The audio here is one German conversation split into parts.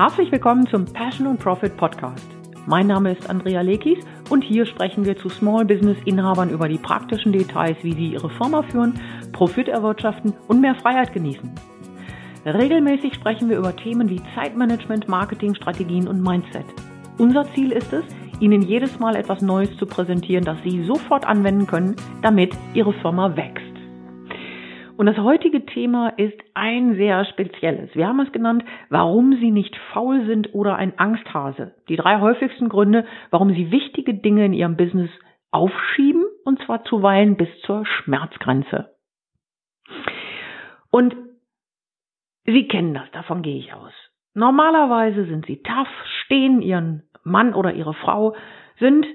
Herzlich willkommen zum Passion und Profit Podcast. Mein Name ist Andrea Lekis und hier sprechen wir zu Small Business Inhabern über die praktischen Details, wie sie ihre Firma führen, Profit erwirtschaften und mehr Freiheit genießen. Regelmäßig sprechen wir über Themen wie Zeitmanagement, Marketing, Strategien und Mindset. Unser Ziel ist es, Ihnen jedes Mal etwas Neues zu präsentieren, das Sie sofort anwenden können, damit Ihre Firma wächst. Und das heutige Thema ist ein sehr spezielles. Wir haben es genannt, warum Sie nicht faul sind oder ein Angsthase. Die drei häufigsten Gründe, warum Sie wichtige Dinge in Ihrem Business aufschieben und zwar zuweilen bis zur Schmerzgrenze. Und Sie kennen das, davon gehe ich aus. Normalerweise sind Sie tough, stehen Ihren Mann oder Ihre Frau, sind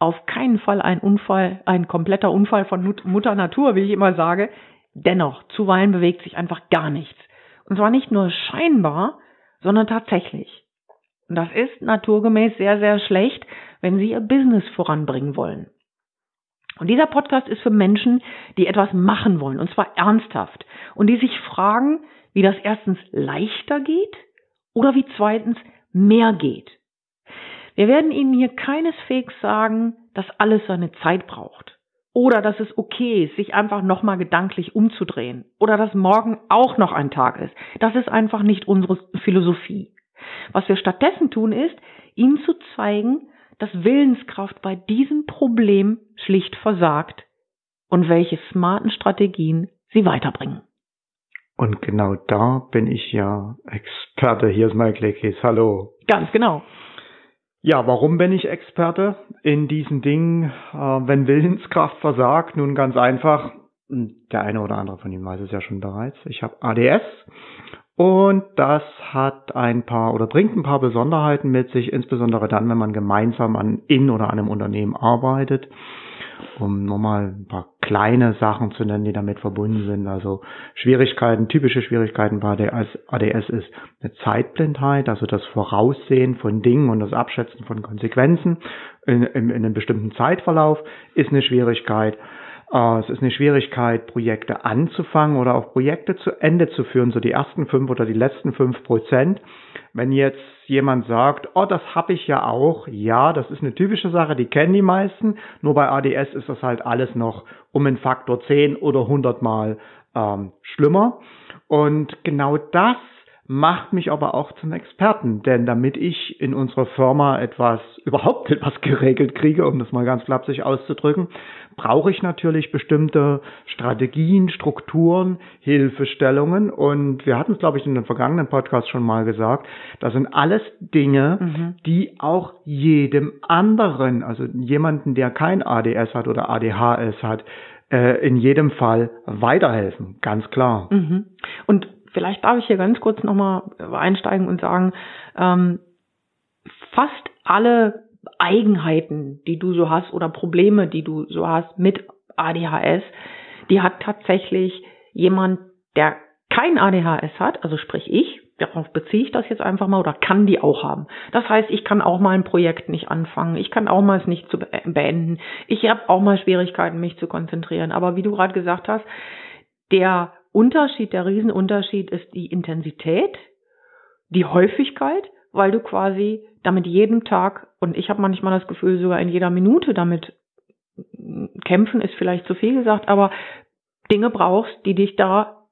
auf keinen Fall ein Unfall, ein kompletter Unfall von Mutter Natur, wie ich immer sage. Dennoch, zuweilen bewegt sich einfach gar nichts. Und zwar nicht nur scheinbar, sondern tatsächlich. Und das ist naturgemäß sehr, sehr schlecht, wenn Sie Ihr Business voranbringen wollen. Und dieser Podcast ist für Menschen, die etwas machen wollen, und zwar ernsthaft, und die sich fragen, wie das erstens leichter geht oder wie zweitens mehr geht. Wir werden Ihnen hier keineswegs sagen, dass alles seine Zeit braucht. Oder dass es okay ist, sich einfach nochmal gedanklich umzudrehen. Oder dass morgen auch noch ein Tag ist. Das ist einfach nicht unsere Philosophie. Was wir stattdessen tun ist, ihnen zu zeigen, dass Willenskraft bei diesem Problem schlicht versagt und welche smarten Strategien sie weiterbringen. Und genau da bin ich ja Experte. Hier ist Mike Lekis. Hallo. Ganz genau. Ja, warum bin ich Experte in diesen Dingen, äh, wenn Willenskraft versagt? Nun ganz einfach, hm, der eine oder andere von Ihnen weiß es ja schon bereits. Ich habe ADS und das hat ein paar oder bringt ein paar Besonderheiten mit sich, insbesondere dann, wenn man gemeinsam an in oder an einem Unternehmen arbeitet um nochmal ein paar kleine Sachen zu nennen, die damit verbunden sind. Also Schwierigkeiten, typische Schwierigkeiten bei ADS ist eine Zeitblindheit, also das Voraussehen von Dingen und das Abschätzen von Konsequenzen in, in, in einem bestimmten Zeitverlauf ist eine Schwierigkeit. Äh, es ist eine Schwierigkeit, Projekte anzufangen oder auch Projekte zu Ende zu führen, so die ersten fünf oder die letzten fünf Prozent. Wenn jetzt jemand sagt, oh, das habe ich ja auch, ja, das ist eine typische Sache, die kennen die meisten, nur bei ADS ist das halt alles noch um einen Faktor 10 oder 100 Mal ähm, schlimmer. Und genau das macht mich aber auch zum Experten, denn damit ich in unserer Firma etwas, überhaupt etwas geregelt kriege, um das mal ganz flapsig auszudrücken, brauche ich natürlich bestimmte Strategien, Strukturen, Hilfestellungen und wir hatten es, glaube ich, in den vergangenen Podcast schon mal gesagt, das sind alles Dinge, mhm. die auch jedem anderen, also jemanden, der kein ADS hat oder ADHS hat, äh, in jedem Fall weiterhelfen, ganz klar. Mhm. Und vielleicht darf ich hier ganz kurz nochmal einsteigen und sagen, ähm, fast alle Eigenheiten, die du so hast oder Probleme, die du so hast mit ADHS, die hat tatsächlich jemand, der kein ADHS hat, also sprich ich, darauf beziehe ich das jetzt einfach mal oder kann die auch haben. Das heißt, ich kann auch mal ein Projekt nicht anfangen, ich kann auch mal es nicht zu beenden, ich habe auch mal Schwierigkeiten, mich zu konzentrieren. Aber wie du gerade gesagt hast, der Unterschied, der Riesenunterschied ist die Intensität, die Häufigkeit, weil du quasi damit jeden Tag und ich habe manchmal das Gefühl, sogar in jeder Minute damit kämpfen ist vielleicht zu viel gesagt, aber Dinge brauchst, die dich da,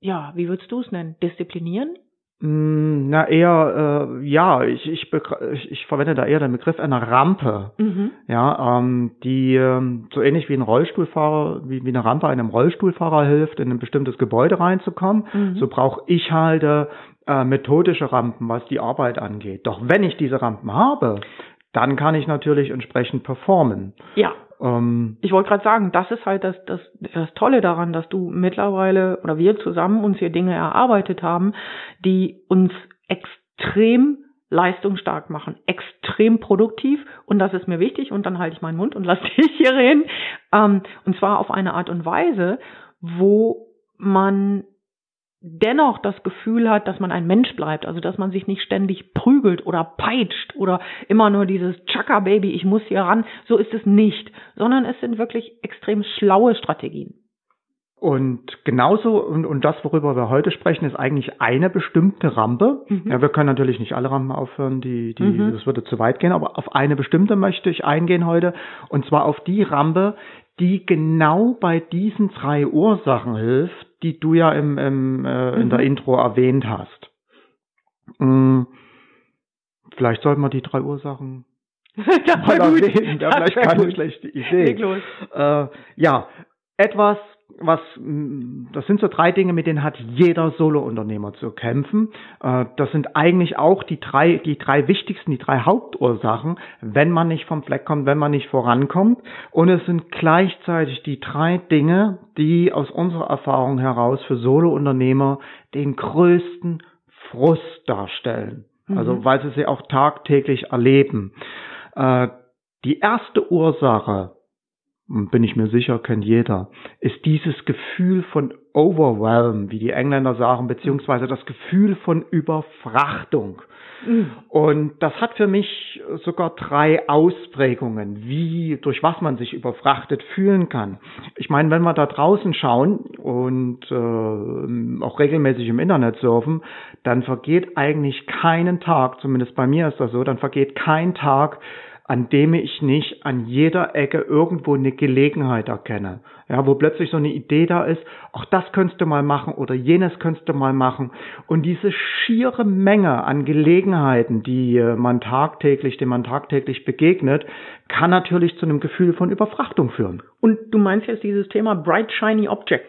ja, wie würdest du es nennen, disziplinieren? Mm, na eher äh, ja, ich, ich, ich, ich verwende da eher den Begriff einer Rampe. Mhm. Ja, ähm, die ähm, so ähnlich wie ein Rollstuhlfahrer, wie, wie eine Rampe einem Rollstuhlfahrer hilft, in ein bestimmtes Gebäude reinzukommen, mhm. so brauche ich halt äh, methodische Rampen, was die Arbeit angeht. Doch wenn ich diese Rampen habe, dann kann ich natürlich entsprechend performen. Ja. Ähm, ich wollte gerade sagen, das ist halt das, das, das Tolle daran, dass du mittlerweile oder wir zusammen uns hier Dinge erarbeitet haben, die uns extrem leistungsstark machen, extrem produktiv und das ist mir wichtig und dann halte ich meinen Mund und lasse dich hier reden. Ähm, und zwar auf eine Art und Weise, wo man dennoch das Gefühl hat, dass man ein Mensch bleibt, also dass man sich nicht ständig prügelt oder peitscht oder immer nur dieses Chaka Baby, ich muss hier ran, so ist es nicht, sondern es sind wirklich extrem schlaue Strategien. und genauso, und, und das, worüber wir heute sprechen, ist eigentlich eine bestimmte Rampe. Mhm. Ja, wir können natürlich nicht alle Rampen aufhören, die, die, mhm. das würde zu weit gehen, aber auf eine bestimmte möchte ich eingehen heute. Und zwar auf die Rampe, die genau bei diesen drei Ursachen hilft, die du ja im, im, äh, in der mhm. Intro erwähnt hast. Hm, vielleicht sollten wir die drei Ursachen das mal erwähnen. Ja, vielleicht keine schlechte Idee. Äh, ja, etwas, was, das sind so drei Dinge, mit denen hat jeder Solo-Unternehmer zu kämpfen. Äh, das sind eigentlich auch die drei, die drei wichtigsten, die drei Hauptursachen, wenn man nicht vom Fleck kommt, wenn man nicht vorankommt. Und es sind gleichzeitig die drei Dinge, die aus unserer Erfahrung heraus für Solo-Unternehmer den größten Frust darstellen. Also, mhm. weil sie sie auch tagtäglich erleben. Äh, die erste Ursache bin ich mir sicher, kennt jeder, ist dieses Gefühl von Overwhelm, wie die Engländer sagen, beziehungsweise das Gefühl von Überfrachtung. Mhm. Und das hat für mich sogar drei Ausprägungen, wie, durch was man sich überfrachtet fühlen kann. Ich meine, wenn wir da draußen schauen und äh, auch regelmäßig im Internet surfen, dann vergeht eigentlich keinen Tag, zumindest bei mir ist das so, dann vergeht kein Tag, an dem ich nicht an jeder Ecke irgendwo eine Gelegenheit erkenne. Ja, wo plötzlich so eine Idee da ist, auch das könntest du mal machen oder jenes könntest du mal machen. Und diese schiere Menge an Gelegenheiten, die äh, man tagtäglich, dem man tagtäglich begegnet, kann natürlich zu einem Gefühl von Überfrachtung führen. Und du meinst jetzt dieses Thema Bright Shiny Objects?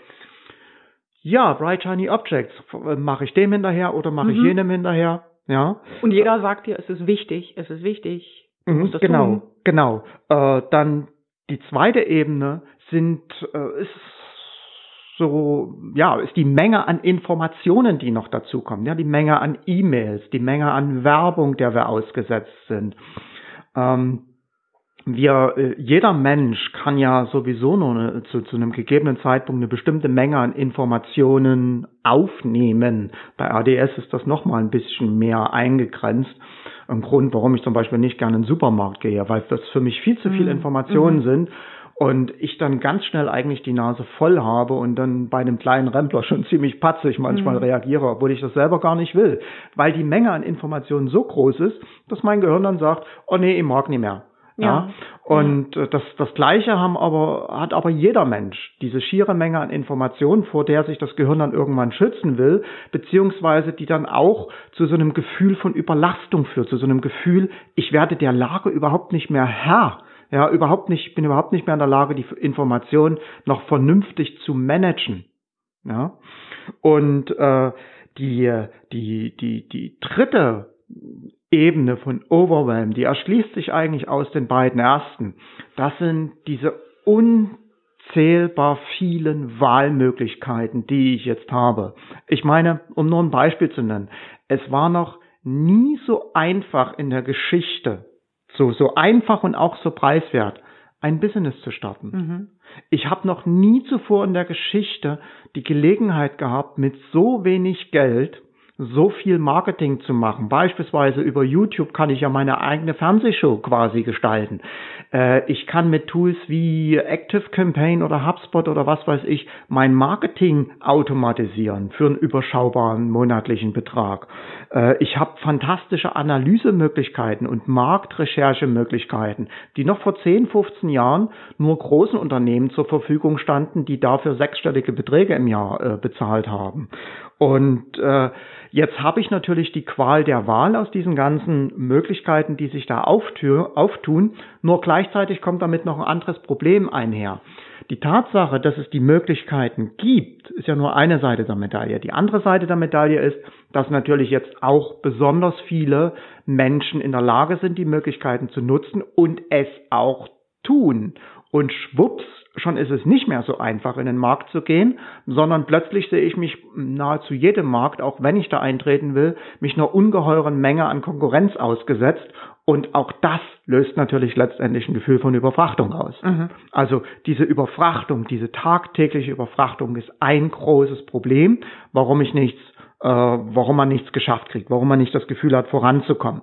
Ja, Bright Shiny Objects. Mache ich dem hinterher oder mache mhm. ich jenem hinterher? Ja. Und jeder sagt dir, es ist wichtig, es ist wichtig. Mhm, genau, tun. genau. Äh, dann die zweite Ebene sind äh, ist so ja ist die Menge an Informationen, die noch dazukommen. Ja, die Menge an E-Mails, die Menge an Werbung, der wir ausgesetzt sind. Ähm, wir, äh, jeder Mensch kann ja sowieso nur eine, zu, zu einem gegebenen Zeitpunkt eine bestimmte Menge an Informationen aufnehmen. Bei ADS ist das nochmal ein bisschen mehr eingegrenzt ein Grund, warum ich zum Beispiel nicht gerne in den Supermarkt gehe, weil das für mich viel zu viele mhm. Informationen mhm. sind und ich dann ganz schnell eigentlich die Nase voll habe und dann bei einem kleinen Rempler schon ziemlich patzig manchmal mhm. reagiere, obwohl ich das selber gar nicht will, weil die Menge an Informationen so groß ist, dass mein Gehirn dann sagt, oh nee, ich mag nicht mehr. Ja. ja. Und äh, das, das Gleiche haben aber, hat aber jeder Mensch. Diese schiere Menge an Informationen, vor der sich das Gehirn dann irgendwann schützen will, beziehungsweise die dann auch zu so einem Gefühl von Überlastung führt, zu so einem Gefühl, ich werde der Lage überhaupt nicht mehr Herr. Ja, überhaupt nicht, bin überhaupt nicht mehr in der Lage, die Information noch vernünftig zu managen. Ja. Und äh, die, die, die, die dritte Ebene von Overwhelm, die erschließt sich eigentlich aus den beiden ersten. Das sind diese unzählbar vielen Wahlmöglichkeiten, die ich jetzt habe. Ich meine, um nur ein Beispiel zu nennen, es war noch nie so einfach in der Geschichte, so, so einfach und auch so preiswert, ein Business zu starten. Mhm. Ich habe noch nie zuvor in der Geschichte die Gelegenheit gehabt, mit so wenig Geld so viel Marketing zu machen. Beispielsweise über YouTube kann ich ja meine eigene Fernsehshow quasi gestalten. Äh, ich kann mit Tools wie Active Campaign oder HubSpot oder was weiß ich mein Marketing automatisieren für einen überschaubaren monatlichen Betrag. Äh, ich habe fantastische Analysemöglichkeiten und Marktrecherchemöglichkeiten, die noch vor 10, 15 Jahren nur großen Unternehmen zur Verfügung standen, die dafür sechsstellige Beträge im Jahr äh, bezahlt haben. Und äh, jetzt habe ich natürlich die Qual der Wahl aus diesen ganzen Möglichkeiten, die sich da auftun. Nur gleichzeitig kommt damit noch ein anderes Problem einher. Die Tatsache, dass es die Möglichkeiten gibt, ist ja nur eine Seite der Medaille. Die andere Seite der Medaille ist, dass natürlich jetzt auch besonders viele Menschen in der Lage sind, die Möglichkeiten zu nutzen und es auch tun. Und schwupps schon ist es nicht mehr so einfach, in den Markt zu gehen, sondern plötzlich sehe ich mich nahezu jedem Markt, auch wenn ich da eintreten will, mich einer ungeheuren Menge an Konkurrenz ausgesetzt. Und auch das löst natürlich letztendlich ein Gefühl von Überfrachtung aus. Mhm. Also diese Überfrachtung, diese tagtägliche Überfrachtung ist ein großes Problem, warum ich nichts, äh, warum man nichts geschafft kriegt, warum man nicht das Gefühl hat, voranzukommen.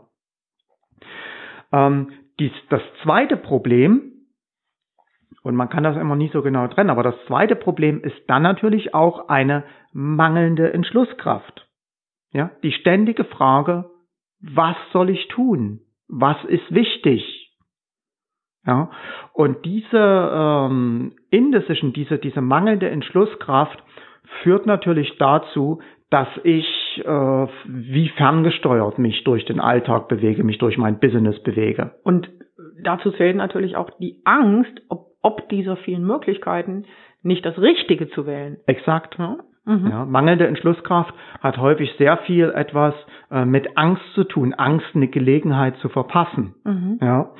Ähm, dies, das zweite Problem, Und man kann das immer nicht so genau trennen. Aber das zweite Problem ist dann natürlich auch eine mangelnde Entschlusskraft. Ja, die ständige Frage, was soll ich tun? Was ist wichtig? Ja, und diese ähm, Indecision, diese, diese mangelnde Entschlusskraft führt natürlich dazu, dass ich äh, wie ferngesteuert mich durch den Alltag bewege, mich durch mein Business bewege. Und dazu zählt natürlich auch die Angst, ob, ob dieser vielen Möglichkeiten nicht das Richtige zu wählen. Exakt. Ja? Mhm. Ja, mangelnde Entschlusskraft hat häufig sehr viel etwas äh, mit Angst zu tun, Angst, eine Gelegenheit zu verpassen. Mhm. Ja,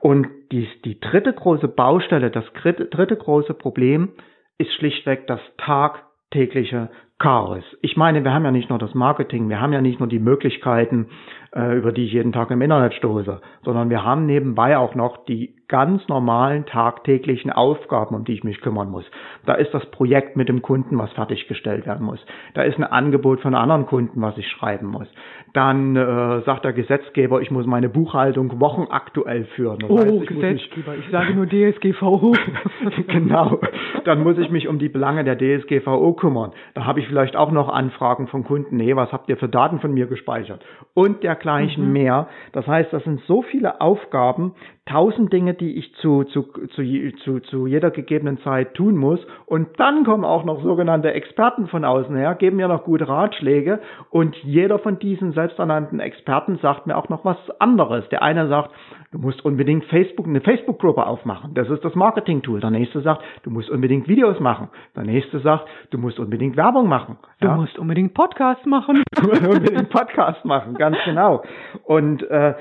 und die, die dritte große Baustelle, das dritte, dritte große Problem ist schlichtweg das tagtägliche Chaos. Ich meine, wir haben ja nicht nur das Marketing, wir haben ja nicht nur die Möglichkeiten, äh, über die ich jeden Tag im Internet stoße, sondern wir haben nebenbei auch noch die ganz normalen tagtäglichen Aufgaben, um die ich mich kümmern muss. Da ist das Projekt mit dem Kunden, was fertiggestellt werden muss. Da ist ein Angebot von anderen Kunden, was ich schreiben muss. Dann äh, sagt der Gesetzgeber, ich muss meine Buchhaltung wochenaktuell führen. Das oh, heißt, ich Gesetzgeber, ich sage nur DSGVO. genau. Dann muss ich mich um die Belange der DSGVO kümmern. Da habe ich vielleicht auch noch Anfragen von Kunden. Nee, was habt ihr für Daten von mir gespeichert? Und dergleichen mhm. mehr. Das heißt, das sind so viele Aufgaben, tausend Dinge, die ich zu, zu, zu, zu, zu jeder gegebenen Zeit tun muss. Und dann kommen auch noch sogenannte Experten von außen her, geben mir noch gute Ratschläge. Und jeder von diesen selbsternannten Experten sagt mir auch noch was anderes. Der eine sagt, du musst unbedingt Facebook, eine Facebook-Gruppe aufmachen. Das ist das Marketing-Tool. Der nächste sagt, du musst unbedingt Videos machen. Der nächste sagt, du musst unbedingt Werbung machen. Du ja? musst unbedingt Podcast machen. Du musst unbedingt Podcast machen, ganz genau. Und äh,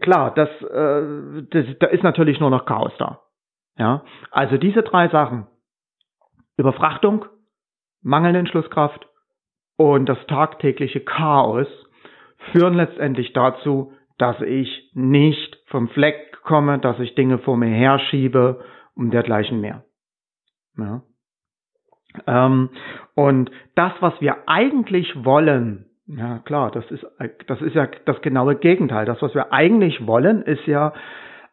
klar, das, äh, das, da ist natürlich nur noch Chaos da. Ja, also diese drei Sachen: Überfrachtung, mangelnde Entschlusskraft und das tagtägliche Chaos führen letztendlich dazu, dass ich nicht vom Fleck komme, dass ich Dinge vor mir herschiebe und dergleichen mehr. Ja. Ähm, und das, was wir eigentlich wollen, ja, klar, das ist, das ist ja das genaue Gegenteil. Das, was wir eigentlich wollen, ist ja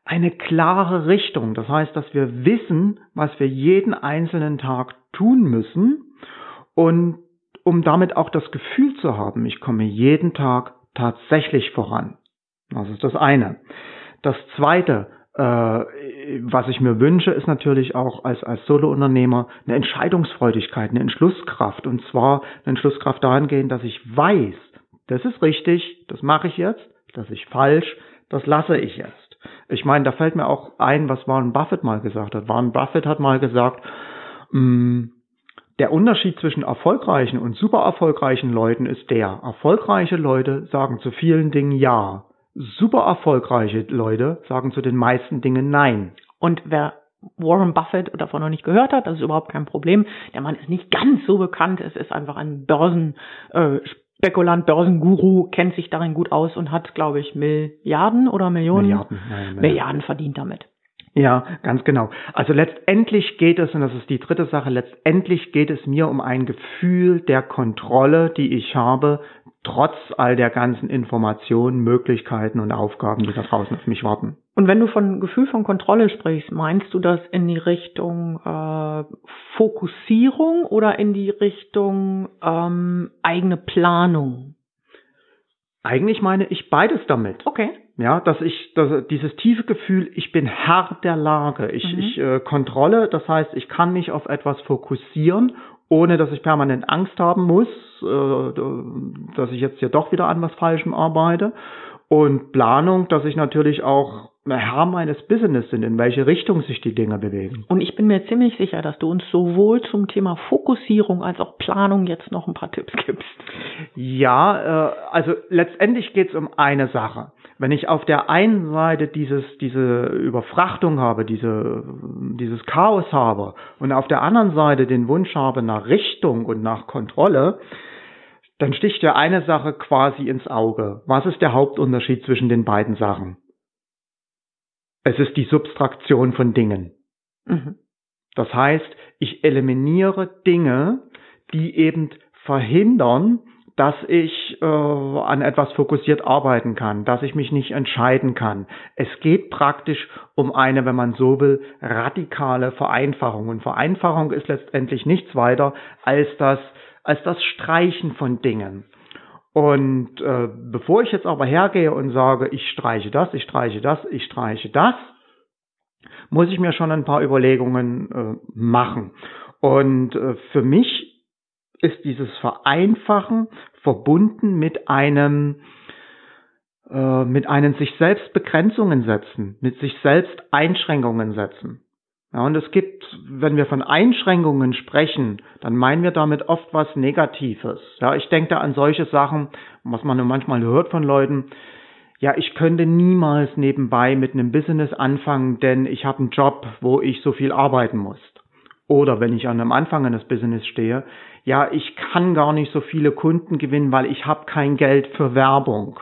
eine klare Richtung. Das heißt, dass wir wissen, was wir jeden einzelnen Tag tun müssen und um damit auch das Gefühl zu haben, ich komme jeden Tag tatsächlich voran. Das ist das eine. Das zweite, äh, was ich mir wünsche, ist natürlich auch als, als Solo-Unternehmer eine Entscheidungsfreudigkeit, eine Entschlusskraft. Und zwar eine Entschlusskraft dahingehend, dass ich weiß, das ist richtig, das mache ich jetzt, das ist falsch, das lasse ich jetzt. Ich meine, da fällt mir auch ein, was Warren Buffett mal gesagt hat. Warren Buffett hat mal gesagt, mh, mm, der Unterschied zwischen erfolgreichen und super erfolgreichen Leuten ist der, erfolgreiche Leute sagen zu vielen Dingen Ja super erfolgreiche Leute sagen zu den meisten Dingen Nein. Und wer Warren Buffett davon noch nicht gehört hat, das ist überhaupt kein Problem. Der Mann ist nicht ganz so bekannt. Es ist einfach ein Börsenspekulant, äh, Börsenguru, kennt sich darin gut aus und hat, glaube ich, Milliarden oder Millionen Milliarden, nein, Milliarden verdient damit. Ja, ganz genau. Also letztendlich geht es, und das ist die dritte Sache, letztendlich geht es mir um ein Gefühl der Kontrolle, die ich habe, trotz all der ganzen Informationen, Möglichkeiten und Aufgaben, die da draußen auf mich warten. Und wenn du von Gefühl von Kontrolle sprichst, meinst du das in die Richtung äh, Fokussierung oder in die Richtung ähm, eigene Planung? Eigentlich meine ich beides damit. Okay. Ja, dass ich dass dieses tiefe Gefühl, ich bin Herr der Lage, ich, mhm. ich äh, Kontrolle, das heißt, ich kann mich auf etwas fokussieren ohne dass ich permanent Angst haben muss, äh, dass ich jetzt hier doch wieder an was Falschem arbeite. Und Planung, dass ich natürlich auch Herr meines Business sind, in welche Richtung sich die Dinge bewegen. Und ich bin mir ziemlich sicher, dass du uns sowohl zum Thema Fokussierung als auch Planung jetzt noch ein paar Tipps gibst. Ja, äh, also letztendlich geht es um eine Sache. Wenn ich auf der einen Seite dieses, diese Überfrachtung habe, diese, dieses Chaos habe und auf der anderen Seite den Wunsch habe nach Richtung und nach Kontrolle, dann sticht ja eine Sache quasi ins Auge. Was ist der Hauptunterschied zwischen den beiden Sachen? Es ist die Substraktion von Dingen. Mhm. Das heißt, ich eliminiere Dinge, die eben verhindern, dass ich äh, an etwas fokussiert arbeiten kann, dass ich mich nicht entscheiden kann. Es geht praktisch um eine, wenn man so will, radikale Vereinfachung. Und Vereinfachung ist letztendlich nichts weiter als das, als das Streichen von Dingen. Und äh, bevor ich jetzt aber hergehe und sage, ich streiche das, ich streiche das, ich streiche das, muss ich mir schon ein paar Überlegungen äh, machen. Und äh, für mich ist dieses Vereinfachen verbunden mit einem äh, mit einem sich selbst Begrenzungen setzen, mit sich selbst Einschränkungen setzen. Ja, und es gibt, wenn wir von Einschränkungen sprechen, dann meinen wir damit oft was Negatives. Ja, ich denke da an solche Sachen, was man manchmal hört von Leuten. Ja, ich könnte niemals nebenbei mit einem Business anfangen, denn ich habe einen Job, wo ich so viel arbeiten muss. Oder wenn ich an einem Anfang eines Business stehe, ja, ich kann gar nicht so viele Kunden gewinnen, weil ich habe kein Geld für Werbung.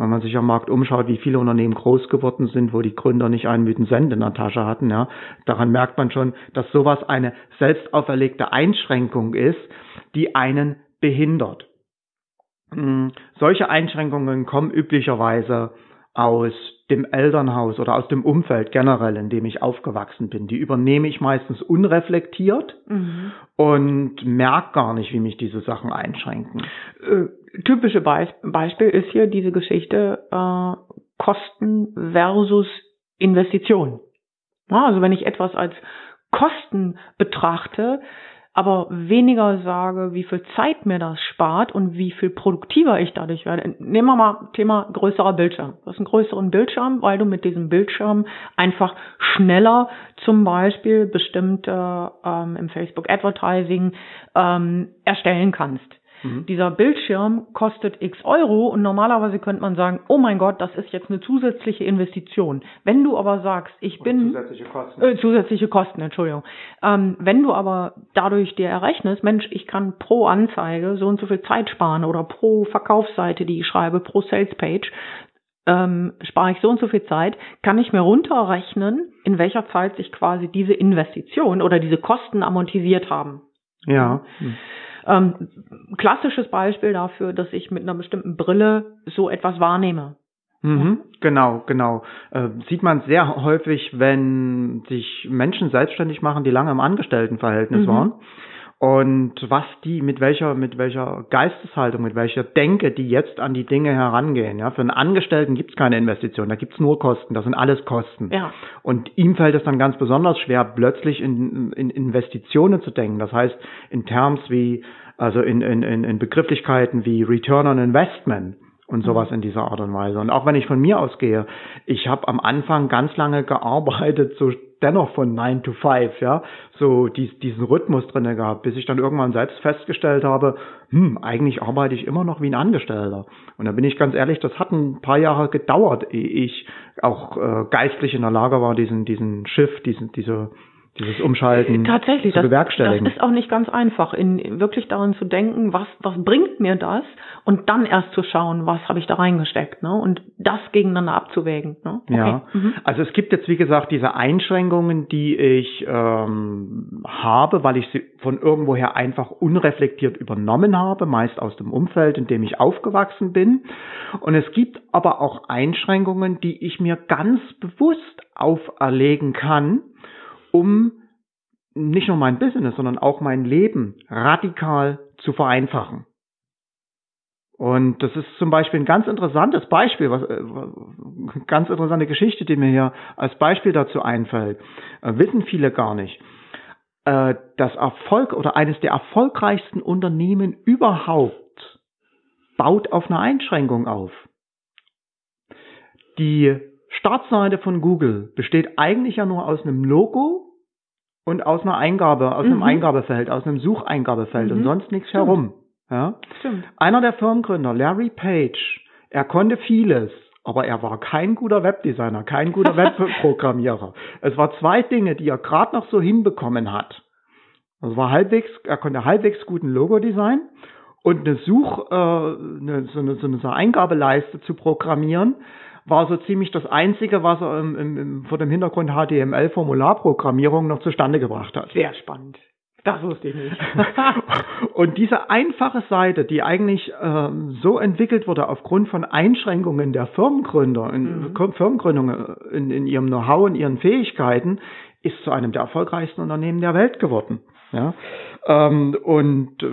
Wenn man sich am Markt umschaut, wie viele Unternehmen groß geworden sind, wo die Gründer nicht einen Mythen Cent in der Tasche hatten, ja, daran merkt man schon, dass sowas eine selbst auferlegte Einschränkung ist, die einen behindert. Hm, solche Einschränkungen kommen üblicherweise aus dem Elternhaus oder aus dem Umfeld generell, in dem ich aufgewachsen bin. Die übernehme ich meistens unreflektiert mhm. und merke gar nicht, wie mich diese Sachen einschränken. Typische Be Beispiel ist hier diese Geschichte äh, Kosten versus Investition. Ja, also wenn ich etwas als Kosten betrachte, aber weniger sage, wie viel Zeit mir das spart und wie viel produktiver ich dadurch werde. Nehmen wir mal Thema größerer Bildschirm. Du hast einen größeren Bildschirm, weil du mit diesem Bildschirm einfach schneller zum Beispiel bestimmte ähm, im Facebook Advertising ähm, erstellen kannst. Mhm. Dieser Bildschirm kostet x Euro und normalerweise könnte man sagen, oh mein Gott, das ist jetzt eine zusätzliche Investition. Wenn du aber sagst, ich bin zusätzliche Kosten, äh, zusätzliche Kosten, Entschuldigung. Ähm, wenn du aber dadurch dir errechnest, Mensch, ich kann pro Anzeige so und so viel Zeit sparen oder pro Verkaufsseite, die ich schreibe, pro Salespage, ähm, spare ich so und so viel Zeit, kann ich mir runterrechnen, in welcher Zeit sich quasi diese Investition oder diese Kosten amortisiert haben. Ja. Hm. Ähm, klassisches Beispiel dafür, dass ich mit einer bestimmten Brille so etwas wahrnehme. Mhm, genau, genau. Äh, sieht man sehr häufig, wenn sich Menschen selbstständig machen, die lange im Angestelltenverhältnis mhm. waren und was die, mit welcher, mit welcher Geisteshaltung, mit welcher Denke die jetzt an die Dinge herangehen. Ja, für einen Angestellten gibt es keine Investition, da gibt es nur Kosten, das sind alles Kosten. Ja. Und ihm fällt es dann ganz besonders schwer, plötzlich in, in Investitionen zu denken. Das heißt, in Terms wie, also in, in, in Begrifflichkeiten wie Return on Investment und sowas mhm. in dieser Art und Weise. Und auch wenn ich von mir ausgehe, ich habe am Anfang ganz lange gearbeitet, so dennoch von 9 to 5, ja, so dies, diesen Rhythmus drinne gehabt, bis ich dann irgendwann selbst festgestellt habe, hm, eigentlich arbeite ich immer noch wie ein Angestellter. Und da bin ich ganz ehrlich, das hat ein paar Jahre gedauert, ehe ich auch äh, geistlich in der Lage war, diesen, diesen Shift, diesen, diese, dieses Umschalten Tatsächlich, zu bewerkstelligen. Das, das ist auch nicht ganz einfach, in wirklich daran zu denken, was, was bringt mir das und dann erst zu schauen, was habe ich da reingesteckt ne? und das gegeneinander abzuwägen. Ne? Okay. Ja, mhm. also es gibt jetzt wie gesagt diese Einschränkungen, die ich ähm, habe, weil ich sie von irgendwoher einfach unreflektiert übernommen habe, meist aus dem Umfeld, in dem ich aufgewachsen bin. Und es gibt aber auch Einschränkungen, die ich mir ganz bewusst auferlegen kann, um nicht nur mein Business, sondern auch mein Leben radikal zu vereinfachen. Und das ist zum Beispiel ein ganz interessantes Beispiel, was, äh, ganz interessante Geschichte, die mir hier als Beispiel dazu einfällt. Äh, wissen viele gar nicht. Äh, das Erfolg oder eines der erfolgreichsten Unternehmen überhaupt baut auf einer Einschränkung auf. Die Startseite von Google besteht eigentlich ja nur aus einem Logo und aus einer Eingabe, aus mhm. einem Eingabefeld, aus einem Sucheingabefeld mhm. und sonst nichts Stimmt. herum. Ja? Stimmt. Einer der Firmengründer, Larry Page, er konnte vieles, aber er war kein guter Webdesigner, kein guter Webprogrammierer. es war zwei Dinge, die er gerade noch so hinbekommen hat. Also war halbwegs, er konnte halbwegs guten Logo-Design und eine Such, äh, eine, so, eine, so eine Eingabeleiste zu programmieren, war so ziemlich das Einzige, was er im, im, im, vor dem Hintergrund HTML-Formularprogrammierung noch zustande gebracht hat. Sehr spannend. Das wusste ich nicht. und diese einfache Seite, die eigentlich ähm, so entwickelt wurde aufgrund von Einschränkungen der Firmengründer, in, mhm. Firmengründungen in, in ihrem Know-how und ihren Fähigkeiten, ist zu einem der erfolgreichsten Unternehmen der Welt geworden. Ja? Ähm, und äh,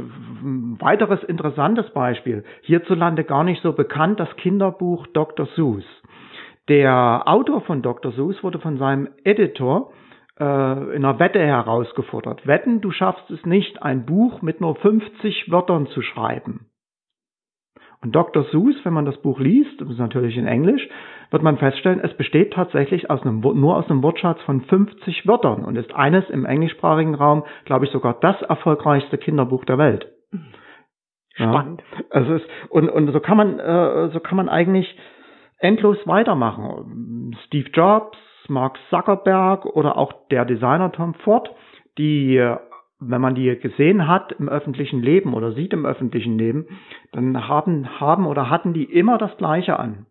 weiteres interessantes Beispiel, hierzulande gar nicht so bekannt, das Kinderbuch Dr. Seuss. Der Autor von Dr. Seuss wurde von seinem Editor äh, in einer Wette herausgefordert. Wetten, du schaffst es nicht, ein Buch mit nur 50 Wörtern zu schreiben. Und Dr. Seuss, wenn man das Buch liest, das ist natürlich in Englisch, wird man feststellen, es besteht tatsächlich aus einem, nur aus einem Wortschatz von 50 Wörtern und ist eines im englischsprachigen Raum, glaube ich, sogar das erfolgreichste Kinderbuch der Welt. Spannend. Ja, also es, und, und so kann man, äh, so kann man eigentlich endlos weitermachen. Steve Jobs, Mark Zuckerberg oder auch der Designer Tom Ford, die wenn man die gesehen hat im öffentlichen Leben oder sieht im öffentlichen Leben, dann haben, haben oder hatten die immer das Gleiche an.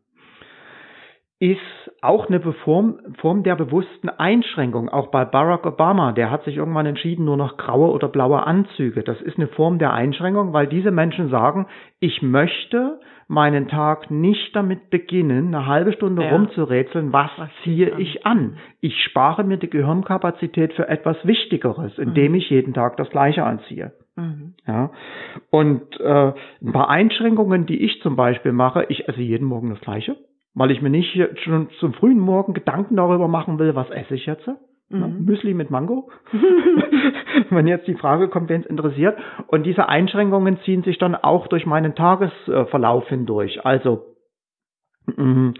Ist auch eine Form, Form der bewussten Einschränkung. Auch bei Barack Obama, der hat sich irgendwann entschieden, nur noch graue oder blaue Anzüge. Das ist eine Form der Einschränkung, weil diese Menschen sagen, ich möchte meinen Tag nicht damit beginnen, eine halbe Stunde ja. rumzurätseln, was, was ziehe ich an. Ich spare mir die Gehirnkapazität für etwas Wichtigeres, indem mhm. ich jeden Tag das Gleiche anziehe. Mhm. Ja. Und äh, ein paar Einschränkungen, die ich zum Beispiel mache, ich esse jeden Morgen das Gleiche, weil ich mir nicht schon zum frühen Morgen Gedanken darüber machen will, was esse ich jetzt. Mhm. Müsli mit Mango. Wenn jetzt die Frage kommt, wen es interessiert. Und diese Einschränkungen ziehen sich dann auch durch meinen Tagesverlauf hindurch. Also mm,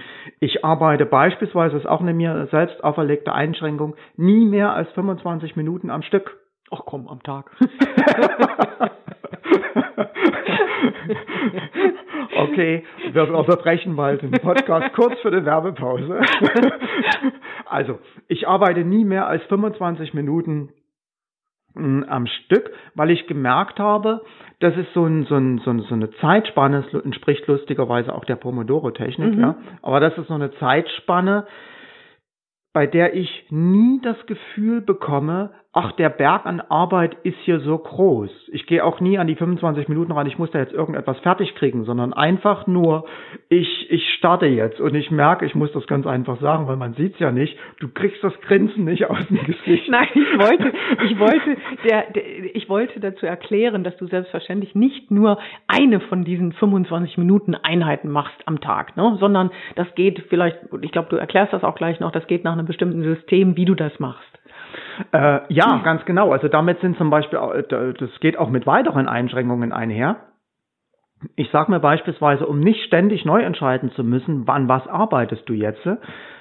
ich arbeite beispielsweise, das ist auch eine mir selbst auferlegte Einschränkung, nie mehr als 25 Minuten am Stück. Ach komm, am Tag. okay, wir unterbrechen mal den Podcast kurz für die Werbepause. also, ich arbeite nie mehr als 25 Minuten hm, am Stück, weil ich gemerkt habe, das ist so, ein, so, ein, so, eine Zeitspanne, es entspricht lustigerweise auch der Pomodoro-Technik, mhm. ja. Aber das ist so eine Zeitspanne, bei der ich nie das Gefühl bekomme, ach, der Berg an Arbeit ist hier so groß. Ich gehe auch nie an die 25 Minuten ran, ich muss da jetzt irgendetwas fertig kriegen, sondern einfach nur, ich, ich starte jetzt und ich merke, ich muss das ganz einfach sagen, weil man sieht's ja nicht, du kriegst das Grinsen nicht aus dem Gesicht. Nein, ich wollte, ich wollte, der, der, ich wollte dazu erklären, dass du selbstverständlich nicht nur eine von diesen 25 Minuten Einheiten machst am Tag, ne, sondern das geht vielleicht, ich glaube, du erklärst das auch gleich noch, das geht nach einem bestimmten System, wie du das machst. Äh, ja, ganz genau. Also damit sind zum Beispiel, das geht auch mit weiteren Einschränkungen einher. Ich sage mir beispielsweise, um nicht ständig neu entscheiden zu müssen, wann was arbeitest du jetzt,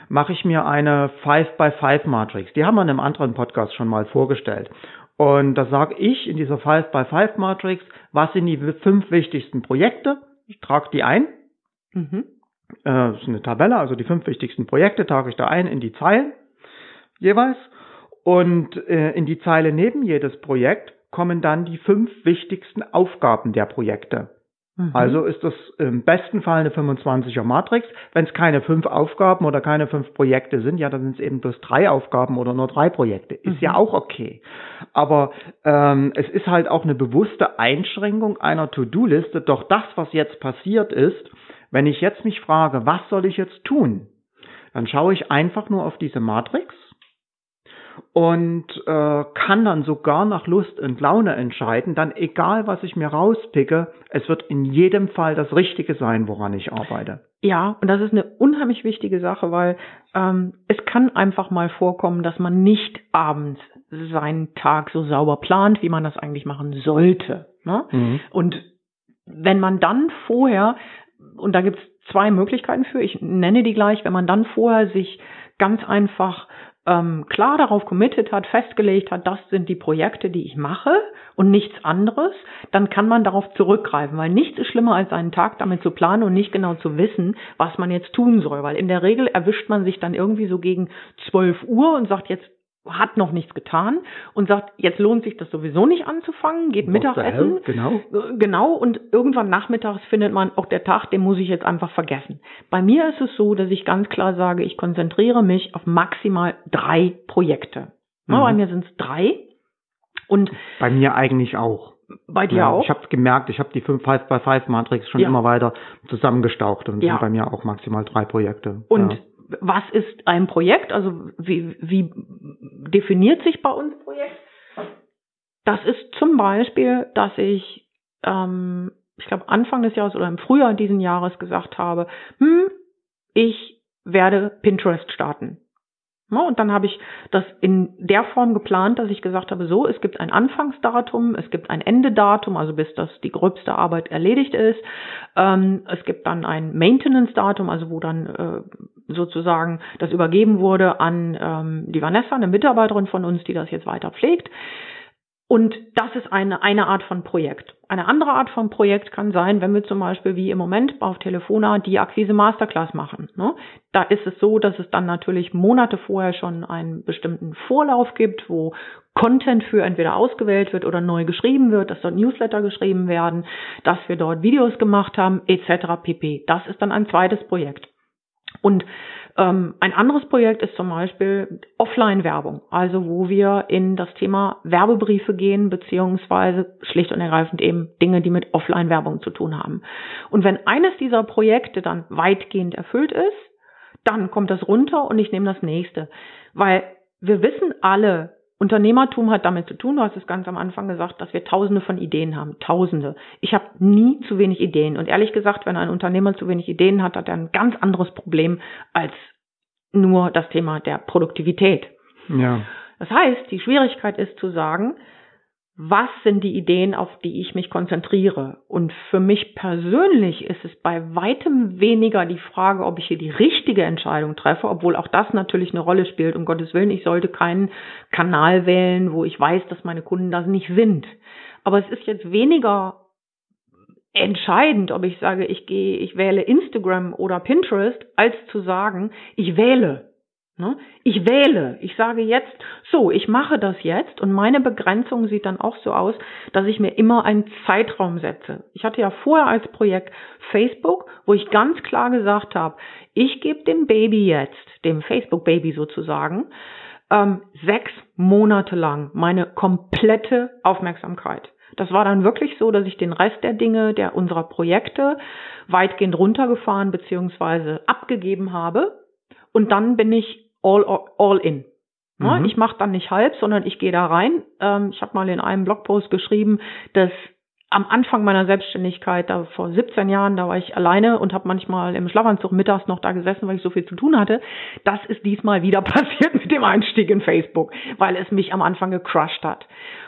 mache ich mir eine 5 by 5 Matrix. Die haben wir in einem anderen Podcast schon mal vorgestellt. Und da sage ich in dieser 5 by 5 Matrix, was sind die fünf wichtigsten Projekte? Ich trage die ein. Mhm. Äh, das ist eine Tabelle, also die fünf wichtigsten Projekte trage ich da ein in die Zeilen jeweils. Und äh, in die Zeile neben jedes Projekt kommen dann die fünf wichtigsten Aufgaben der Projekte. Mhm. Also ist das im besten Fall eine 25er Matrix. Wenn es keine fünf Aufgaben oder keine fünf Projekte sind, ja, dann sind es eben bloß drei Aufgaben oder nur drei Projekte. Ist mhm. ja auch okay. Aber ähm, es ist halt auch eine bewusste Einschränkung einer To-Do-Liste. Doch das, was jetzt passiert ist, wenn ich jetzt mich frage, was soll ich jetzt tun, dann schaue ich einfach nur auf diese Matrix und äh, kann dann sogar nach Lust und Laune entscheiden, dann egal was ich mir rauspicke, es wird in jedem Fall das Richtige sein, woran ich arbeite. Ja, und das ist eine unheimlich wichtige Sache, weil ähm, es kann einfach mal vorkommen, dass man nicht abends seinen Tag so sauber plant, wie man das eigentlich machen sollte. Ne? Mhm. Und wenn man dann vorher, und da gibt es zwei Möglichkeiten für, ich nenne die gleich, wenn man dann vorher sich ganz einfach ähm, klar darauf committed hat, festgelegt hat, das sind die Projekte, die ich mache und nichts anderes, dann kann man darauf zurückgreifen, weil nichts ist schlimmer als einen Tag damit zu planen und nicht genau zu wissen, was man jetzt tun soll, weil in der Regel erwischt man sich dann irgendwie so gegen 12 Uhr und sagt, jetzt hat noch nichts getan und sagt, jetzt lohnt sich das sowieso nicht anzufangen, geht What Mittagessen. Genau. Genau, und irgendwann nachmittags findet man, auch der Tag, den muss ich jetzt einfach vergessen. Bei mir ist es so, dass ich ganz klar sage, ich konzentriere mich auf maximal drei Projekte. Mhm. Bei mir sind es drei. Und bei mir eigentlich auch. Bei dir ja, auch? Ich habe gemerkt, ich habe die 5 5 by 5 Matrix schon ja. immer weiter zusammengestaucht und ja. sind bei mir auch maximal drei Projekte. Und ja. Was ist ein Projekt? Also wie, wie definiert sich bei uns Projekt? Das ist zum Beispiel, dass ich, ähm, ich glaube Anfang des Jahres oder im Frühjahr diesen Jahres gesagt habe, hm, ich werde Pinterest starten. Ja, und dann habe ich das in der Form geplant, dass ich gesagt habe, so, es gibt ein Anfangsdatum, es gibt ein Endedatum, also bis das die gröbste Arbeit erledigt ist. Ähm, es gibt dann ein Maintenance-Datum, also wo dann äh, sozusagen das übergeben wurde an ähm, die Vanessa, eine Mitarbeiterin von uns, die das jetzt weiter pflegt. Und das ist eine, eine Art von Projekt. Eine andere Art von Projekt kann sein, wenn wir zum Beispiel wie im Moment auf Telefona die Akquise Masterclass machen. Ne? Da ist es so, dass es dann natürlich Monate vorher schon einen bestimmten Vorlauf gibt, wo Content für entweder ausgewählt wird oder neu geschrieben wird, dass dort Newsletter geschrieben werden, dass wir dort Videos gemacht haben, etc. pp. Das ist dann ein zweites Projekt. Und ähm, ein anderes Projekt ist zum Beispiel Offline-Werbung, also wo wir in das Thema Werbebriefe gehen, beziehungsweise schlicht und ergreifend eben Dinge, die mit Offline-Werbung zu tun haben. Und wenn eines dieser Projekte dann weitgehend erfüllt ist, dann kommt das runter und ich nehme das nächste. Weil wir wissen alle, Unternehmertum hat damit zu tun, du hast es ganz am Anfang gesagt, dass wir tausende von Ideen haben. Tausende. Ich habe nie zu wenig Ideen. Und ehrlich gesagt, wenn ein Unternehmer zu wenig Ideen hat, hat er ein ganz anderes Problem als nur das Thema der Produktivität. Ja. Das heißt, die Schwierigkeit ist zu sagen, was sind die Ideen, auf die ich mich konzentriere? Und für mich persönlich ist es bei weitem weniger die Frage, ob ich hier die richtige Entscheidung treffe, obwohl auch das natürlich eine Rolle spielt. Um Gottes Willen, ich sollte keinen Kanal wählen, wo ich weiß, dass meine Kunden da nicht sind. Aber es ist jetzt weniger entscheidend, ob ich sage, ich gehe, ich wähle Instagram oder Pinterest, als zu sagen, ich wähle. Ne? Ich wähle. Ich sage jetzt, so, ich mache das jetzt und meine Begrenzung sieht dann auch so aus, dass ich mir immer einen Zeitraum setze. Ich hatte ja vorher als Projekt Facebook, wo ich ganz klar gesagt habe, ich gebe dem Baby jetzt, dem Facebook-Baby sozusagen, ähm, sechs Monate lang meine komplette Aufmerksamkeit. Das war dann wirklich so, dass ich den Rest der Dinge, der unserer Projekte weitgehend runtergefahren bzw. abgegeben habe. Und dann bin ich all, all in. Ja, mhm. Ich mache dann nicht halb, sondern ich gehe da rein. Ähm, ich habe mal in einem Blogpost geschrieben, dass am Anfang meiner Selbstständigkeit, da vor 17 Jahren, da war ich alleine und habe manchmal im Schlafanzug mittags noch da gesessen, weil ich so viel zu tun hatte. Das ist diesmal wieder passiert mit dem Einstieg in Facebook, weil es mich am Anfang gecrushed hat.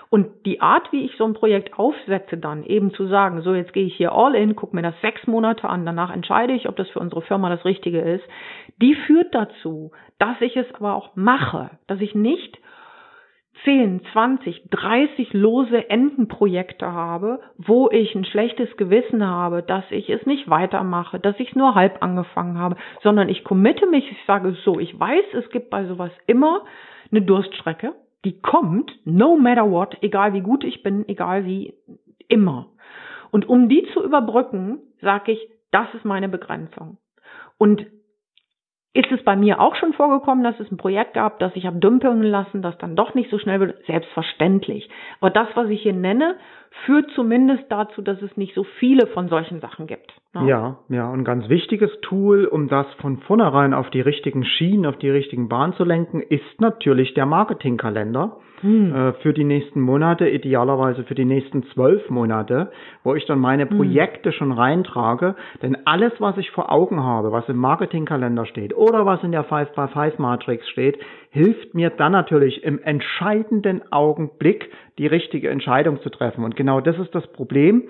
Und die Art, wie ich so ein Projekt aufsetze, dann eben zu sagen, so jetzt gehe ich hier all in, gucke mir das sechs Monate an, danach entscheide ich, ob das für unsere Firma das Richtige ist, die führt dazu, dass ich es aber auch mache, dass ich nicht 10, 20, 30 lose Endenprojekte habe, wo ich ein schlechtes Gewissen habe, dass ich es nicht weitermache, dass ich es nur halb angefangen habe, sondern ich committe mich, ich sage so, ich weiß, es gibt bei sowas immer eine Durststrecke, die kommt, no matter what, egal wie gut ich bin, egal wie immer. Und um die zu überbrücken, sage ich, das ist meine Begrenzung. Und ist es bei mir auch schon vorgekommen, dass es ein Projekt gab, das ich habe dümpeln lassen, das dann doch nicht so schnell wird? Selbstverständlich. Aber das, was ich hier nenne, führt zumindest dazu, dass es nicht so viele von solchen Sachen gibt. Ne? Ja, ja, und ein ganz wichtiges Tool, um das von vornherein auf die richtigen Schienen, auf die richtigen Bahnen zu lenken, ist natürlich der Marketingkalender hm. äh, für die nächsten Monate, idealerweise für die nächsten zwölf Monate, wo ich dann meine hm. Projekte hm. schon reintrage. Denn alles, was ich vor Augen habe, was im Marketingkalender steht oder was in der 5x5 Matrix steht, hilft mir dann natürlich im entscheidenden Augenblick die richtige Entscheidung zu treffen. Und genau das ist das Problem,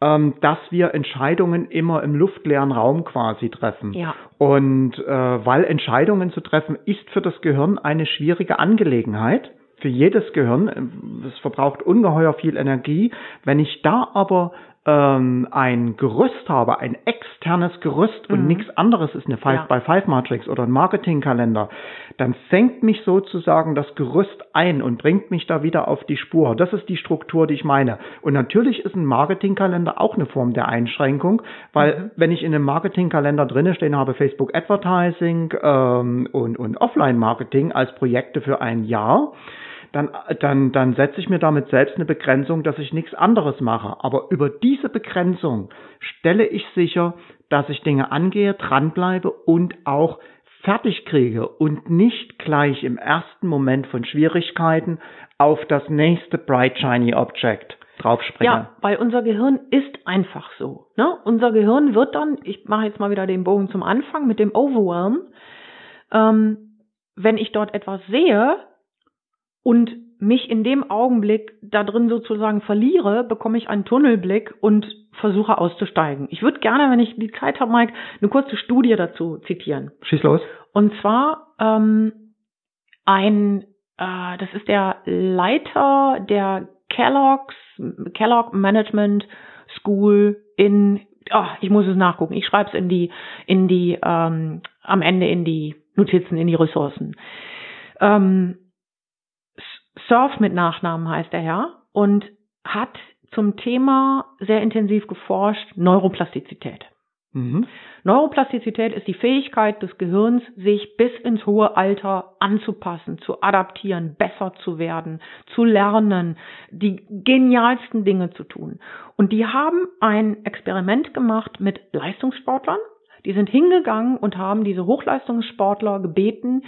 ähm, dass wir Entscheidungen immer im luftleeren Raum quasi treffen. Ja. Und äh, weil Entscheidungen zu treffen ist für das Gehirn eine schwierige Angelegenheit für jedes Gehirn. Es verbraucht ungeheuer viel Energie. Wenn ich da aber ähm, ein Gerüst habe, ein externes Gerüst und mhm. nichts anderes ist eine 5x5-Matrix oder ein Marketingkalender, dann senkt mich sozusagen das Gerüst ein und bringt mich da wieder auf die Spur. Das ist die Struktur, die ich meine. Und natürlich ist ein Marketingkalender auch eine Form der Einschränkung, weil mhm. wenn ich in einem Marketingkalender drinne stehen habe, Facebook Advertising ähm, und, und Offline-Marketing als Projekte für ein Jahr, dann, dann, dann setze ich mir damit selbst eine Begrenzung, dass ich nichts anderes mache. Aber über diese Begrenzung stelle ich sicher, dass ich Dinge angehe, dranbleibe und auch fertig kriege und nicht gleich im ersten Moment von Schwierigkeiten auf das nächste Bright Shiny Object draufspringe. Ja, weil unser Gehirn ist einfach so. Ne? Unser Gehirn wird dann, ich mache jetzt mal wieder den Bogen zum Anfang mit dem Overwhelm, ähm, wenn ich dort etwas sehe und mich in dem Augenblick da drin sozusagen verliere, bekomme ich einen Tunnelblick und versuche auszusteigen. Ich würde gerne, wenn ich die Zeit habe, Mike, eine kurze Studie dazu zitieren. Schieß los. Und zwar ähm, ein, äh, das ist der Leiter der Kellogg's, Kellogg Management School in, oh, ich muss es nachgucken, ich schreibe es in die, in die, ähm, am Ende in die Notizen, in die Ressourcen. Ähm, Surf mit Nachnamen heißt er ja und hat zum Thema sehr intensiv geforscht Neuroplastizität. Mhm. Neuroplastizität ist die Fähigkeit des Gehirns, sich bis ins hohe Alter anzupassen, zu adaptieren, besser zu werden, zu lernen, die genialsten Dinge zu tun. Und die haben ein Experiment gemacht mit Leistungssportlern. Die sind hingegangen und haben diese Hochleistungssportler gebeten,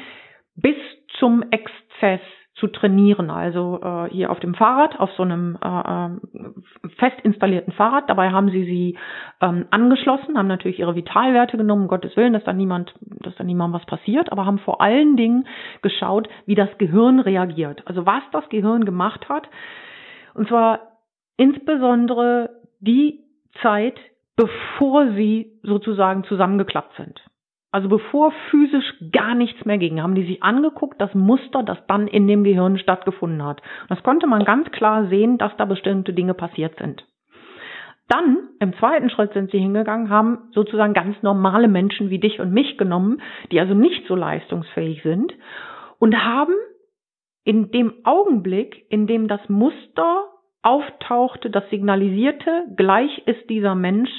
bis zum Exzess zu trainieren. Also äh, hier auf dem Fahrrad, auf so einem äh, äh, fest installierten Fahrrad. Dabei haben sie sie ähm, angeschlossen, haben natürlich ihre Vitalwerte genommen, um Gottes Willen, dass da niemand, dass da niemand was passiert, aber haben vor allen Dingen geschaut, wie das Gehirn reagiert. Also was das Gehirn gemacht hat. Und zwar insbesondere die Zeit, bevor sie sozusagen zusammengeklappt sind. Also bevor physisch gar nichts mehr ging, haben die sich angeguckt, das Muster, das dann in dem Gehirn stattgefunden hat. Das konnte man ganz klar sehen, dass da bestimmte Dinge passiert sind. Dann, im zweiten Schritt sind sie hingegangen, haben sozusagen ganz normale Menschen wie dich und mich genommen, die also nicht so leistungsfähig sind, und haben in dem Augenblick, in dem das Muster auftauchte, das signalisierte, gleich ist dieser Mensch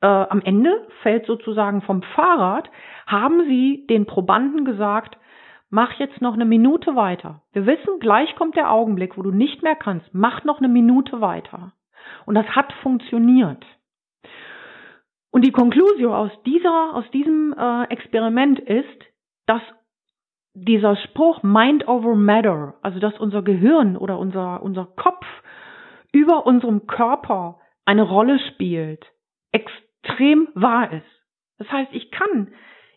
äh, am Ende fällt sozusagen vom Fahrrad, haben sie den Probanden gesagt, mach jetzt noch eine Minute weiter. Wir wissen, gleich kommt der Augenblick, wo du nicht mehr kannst. Mach noch eine Minute weiter. Und das hat funktioniert. Und die Konklusion aus dieser, aus diesem äh, Experiment ist, dass dieser Spruch Mind over Matter, also dass unser Gehirn oder unser, unser Kopf über unserem Körper eine Rolle spielt, wahr ist. Das heißt, ich kann,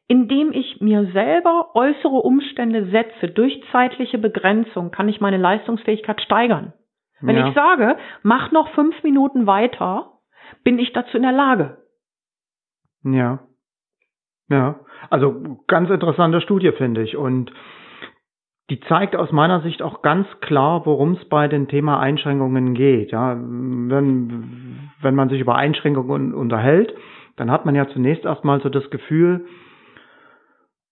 indem ich mir selber äußere Umstände setze, durch zeitliche Begrenzung, kann ich meine Leistungsfähigkeit steigern. Wenn ja. ich sage, mach noch fünf Minuten weiter, bin ich dazu in der Lage. Ja. Ja. Also ganz interessante Studie, finde ich. Und die zeigt aus meiner Sicht auch ganz klar, worum es bei dem Thema Einschränkungen geht. Ja, wenn, wenn man sich über Einschränkungen unterhält, dann hat man ja zunächst erstmal so das Gefühl,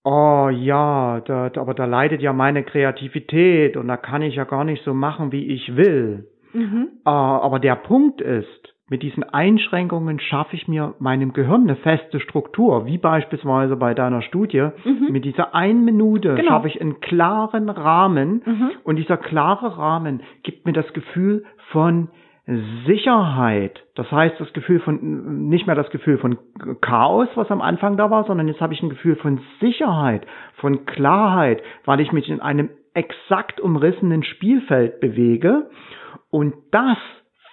oh ja, da, aber da leidet ja meine Kreativität und da kann ich ja gar nicht so machen, wie ich will. Mhm. Uh, aber der Punkt ist, mit diesen Einschränkungen schaffe ich mir meinem Gehirn eine feste Struktur, wie beispielsweise bei deiner Studie. Mhm. Mit dieser einen Minute genau. schaffe ich einen klaren Rahmen mhm. und dieser klare Rahmen gibt mir das Gefühl von Sicherheit. Das heißt, das Gefühl von, nicht mehr das Gefühl von Chaos, was am Anfang da war, sondern jetzt habe ich ein Gefühl von Sicherheit, von Klarheit, weil ich mich in einem exakt umrissenen Spielfeld bewege. Und das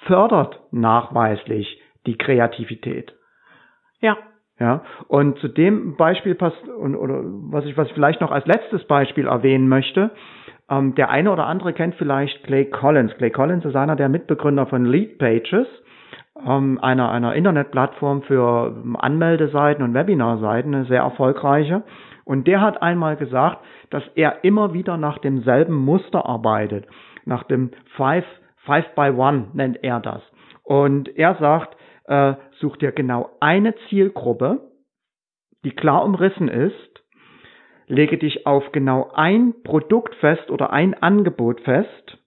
fördert nachweislich die Kreativität. Ja. Ja, und zu dem Beispiel passt, und, oder was ich, was ich vielleicht noch als letztes Beispiel erwähnen möchte, ähm, der eine oder andere kennt vielleicht Clay Collins. Clay Collins ist einer der Mitbegründer von Lead Pages, ähm, einer, einer Internetplattform für Anmeldeseiten und Webinarseiten, eine sehr erfolgreiche. Und der hat einmal gesagt, dass er immer wieder nach demselben Muster arbeitet, nach dem Five Five by One nennt er das. Und er sagt, äh, such dir genau eine Zielgruppe, die klar umrissen ist, lege dich auf genau ein Produkt fest oder ein Angebot fest,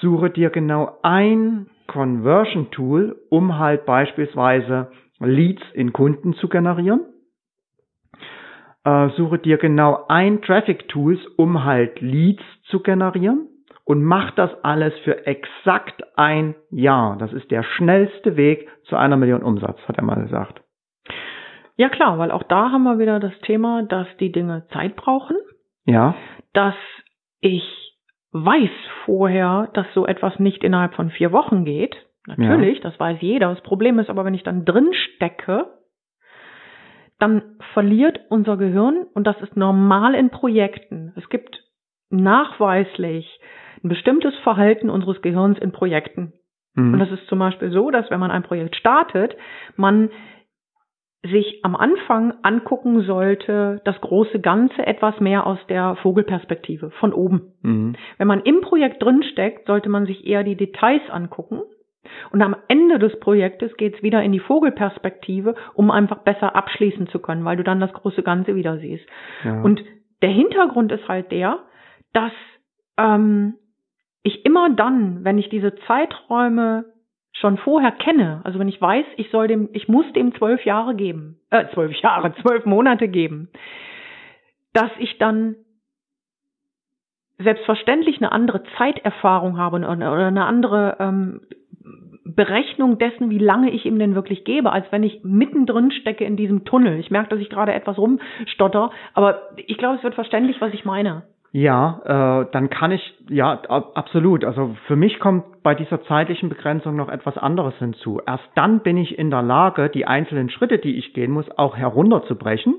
suche dir genau ein Conversion Tool, um halt beispielsweise Leads in Kunden zu generieren. äh, suche dir genau ein Traffic Tools, um halt Leads zu generieren und mach das alles für exakt ein Jahr. Das ist der schnellste Weg zu einer Million Umsatz, hat er mal gesagt. Ja klar, weil auch da haben wir wieder das Thema, dass die Dinge Zeit brauchen. Ja. Dass ich weiß vorher, dass so etwas nicht innerhalb von vier Wochen geht. Natürlich, ja. das weiß jeder. Das Problem ist aber, wenn ich dann drin stecke, dann verliert unser Gehirn, und das ist normal in Projekten. Es gibt nachweislich ein bestimmtes Verhalten unseres Gehirns in Projekten. Mhm. Und das ist zum Beispiel so, dass wenn man ein Projekt startet, man sich am Anfang angucken sollte, das große Ganze etwas mehr aus der Vogelperspektive, von oben. Mhm. Wenn man im Projekt drinsteckt, sollte man sich eher die Details angucken. Und am Ende des Projektes geht's wieder in die Vogelperspektive, um einfach besser abschließen zu können, weil du dann das große Ganze wieder siehst. Ja. Und der Hintergrund ist halt der, dass ähm, ich immer dann, wenn ich diese Zeiträume schon vorher kenne, also wenn ich weiß, ich soll dem, ich muss dem zwölf Jahre geben, äh, zwölf Jahre, zwölf Monate geben, dass ich dann selbstverständlich eine andere Zeiterfahrung habe oder eine andere ähm, Berechnung dessen, wie lange ich ihm denn wirklich gebe, als wenn ich mittendrin stecke in diesem Tunnel. Ich merke, dass ich gerade etwas rumstotter, aber ich glaube, es wird verständlich, was ich meine. Ja, äh, dann kann ich, ja, absolut. Also für mich kommt bei dieser zeitlichen Begrenzung noch etwas anderes hinzu. Erst dann bin ich in der Lage, die einzelnen Schritte, die ich gehen muss, auch herunterzubrechen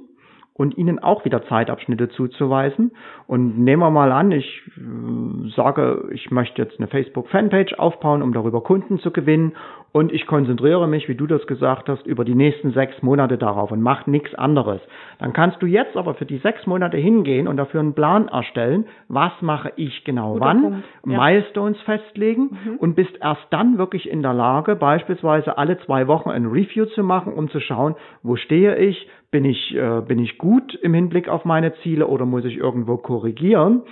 und ihnen auch wieder Zeitabschnitte zuzuweisen. Und nehmen wir mal an, ich äh, sage, ich möchte jetzt eine Facebook-Fanpage aufbauen, um darüber Kunden zu gewinnen und ich konzentriere mich, wie du das gesagt hast, über die nächsten sechs Monate darauf und mache nichts anderes. Dann kannst du jetzt aber für die sechs Monate hingehen und dafür einen Plan erstellen, was mache ich genau Guter wann, ja. Milestones festlegen mhm. und bist erst dann wirklich in der Lage, beispielsweise alle zwei Wochen ein Review zu machen, um zu schauen, wo stehe ich, bin ich, äh, bin ich gut im Hinblick auf meine Ziele oder muss ich irgendwo korrigieren?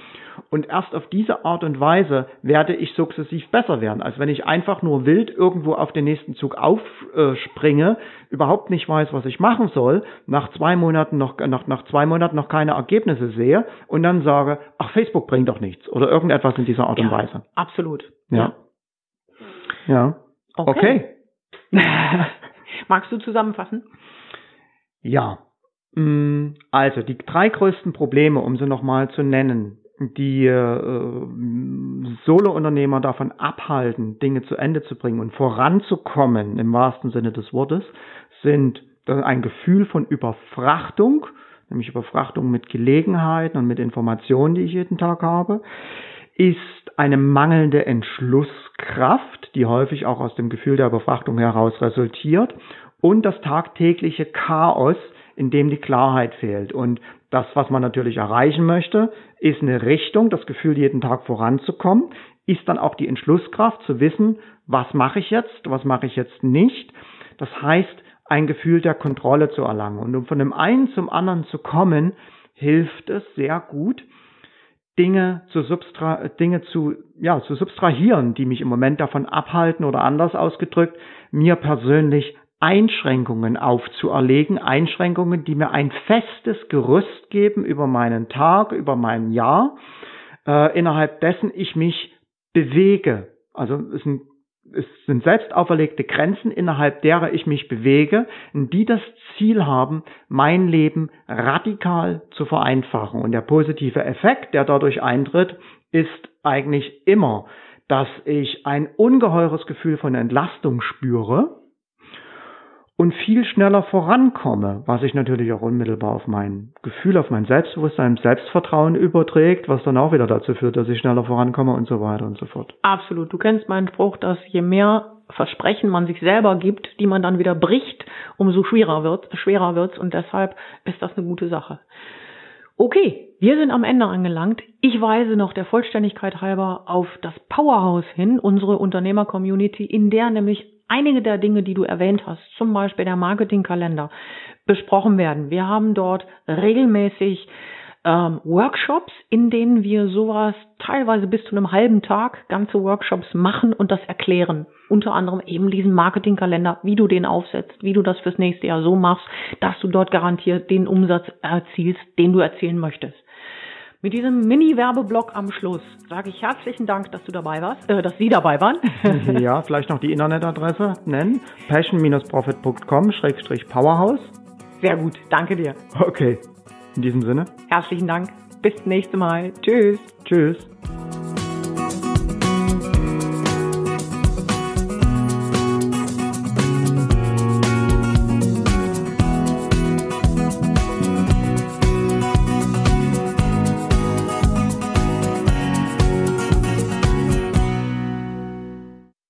Und erst auf diese Art und Weise werde ich sukzessiv besser werden, als wenn ich einfach nur wild irgendwo auf den nächsten Zug aufspringe, überhaupt nicht weiß, was ich machen soll, nach zwei Monaten noch, nach, nach zwei Monaten noch keine Ergebnisse sehe und dann sage, ach, Facebook bringt doch nichts oder irgendetwas in dieser Art ja, und Weise. Absolut. Ja. Ja. Okay. okay. Magst du zusammenfassen? Ja. Mm, also die drei größten Probleme, um sie nochmal zu nennen, die äh, Solo-Unternehmer davon abhalten, Dinge zu Ende zu bringen und voranzukommen im wahrsten Sinne des Wortes, sind ein Gefühl von Überfrachtung, nämlich Überfrachtung mit Gelegenheiten und mit Informationen, die ich jeden Tag habe, ist eine mangelnde Entschlusskraft, die häufig auch aus dem Gefühl der Überfrachtung heraus resultiert, und das tagtägliche Chaos, in dem die Klarheit fehlt. Und das, was man natürlich erreichen möchte, ist eine Richtung, das Gefühl, jeden Tag voranzukommen, ist dann auch die Entschlusskraft zu wissen, was mache ich jetzt, was mache ich jetzt nicht. Das heißt, ein Gefühl der Kontrolle zu erlangen. Und um von dem einen zum anderen zu kommen, hilft es sehr gut, Dinge zu, substra Dinge zu, ja, zu substrahieren, die mich im Moment davon abhalten oder anders ausgedrückt, mir persönlich Einschränkungen aufzuerlegen, Einschränkungen, die mir ein festes Gerüst geben über meinen Tag, über mein Jahr, äh, innerhalb dessen ich mich bewege. Also es sind, es sind selbst auferlegte Grenzen, innerhalb derer ich mich bewege, die das Ziel haben, mein Leben radikal zu vereinfachen. Und der positive Effekt, der dadurch eintritt, ist eigentlich immer, dass ich ein ungeheures Gefühl von Entlastung spüre, und viel schneller vorankomme, was sich natürlich auch unmittelbar auf mein Gefühl, auf mein Selbstbewusstsein, Selbstvertrauen überträgt, was dann auch wieder dazu führt, dass ich schneller vorankomme und so weiter und so fort. Absolut. Du kennst meinen Spruch, dass je mehr Versprechen man sich selber gibt, die man dann wieder bricht, umso schwerer wird, schwerer wird's und deshalb ist das eine gute Sache. Okay, wir sind am Ende angelangt. Ich weise noch der Vollständigkeit halber auf das Powerhouse hin, unsere Unternehmer-Community, in der nämlich einige der Dinge, die du erwähnt hast, zum Beispiel der Marketingkalender, besprochen werden. Wir haben dort regelmäßig ähm, Workshops, in denen wir sowas teilweise bis zu einem halben Tag ganze Workshops machen und das erklären. Unter anderem eben diesen Marketingkalender, wie du den aufsetzt, wie du das fürs nächste Jahr so machst, dass du dort garantiert den Umsatz erzielst, den du erzielen möchtest. Mit diesem Mini-Werbeblock am Schluss sage ich herzlichen Dank, dass du dabei warst, äh, dass Sie dabei waren. ja, vielleicht noch die Internetadresse nennen. passion-profit.com-powerhouse. Sehr gut, danke dir. Okay, in diesem Sinne. Herzlichen Dank. Bis nächste Mal. Tschüss. Tschüss.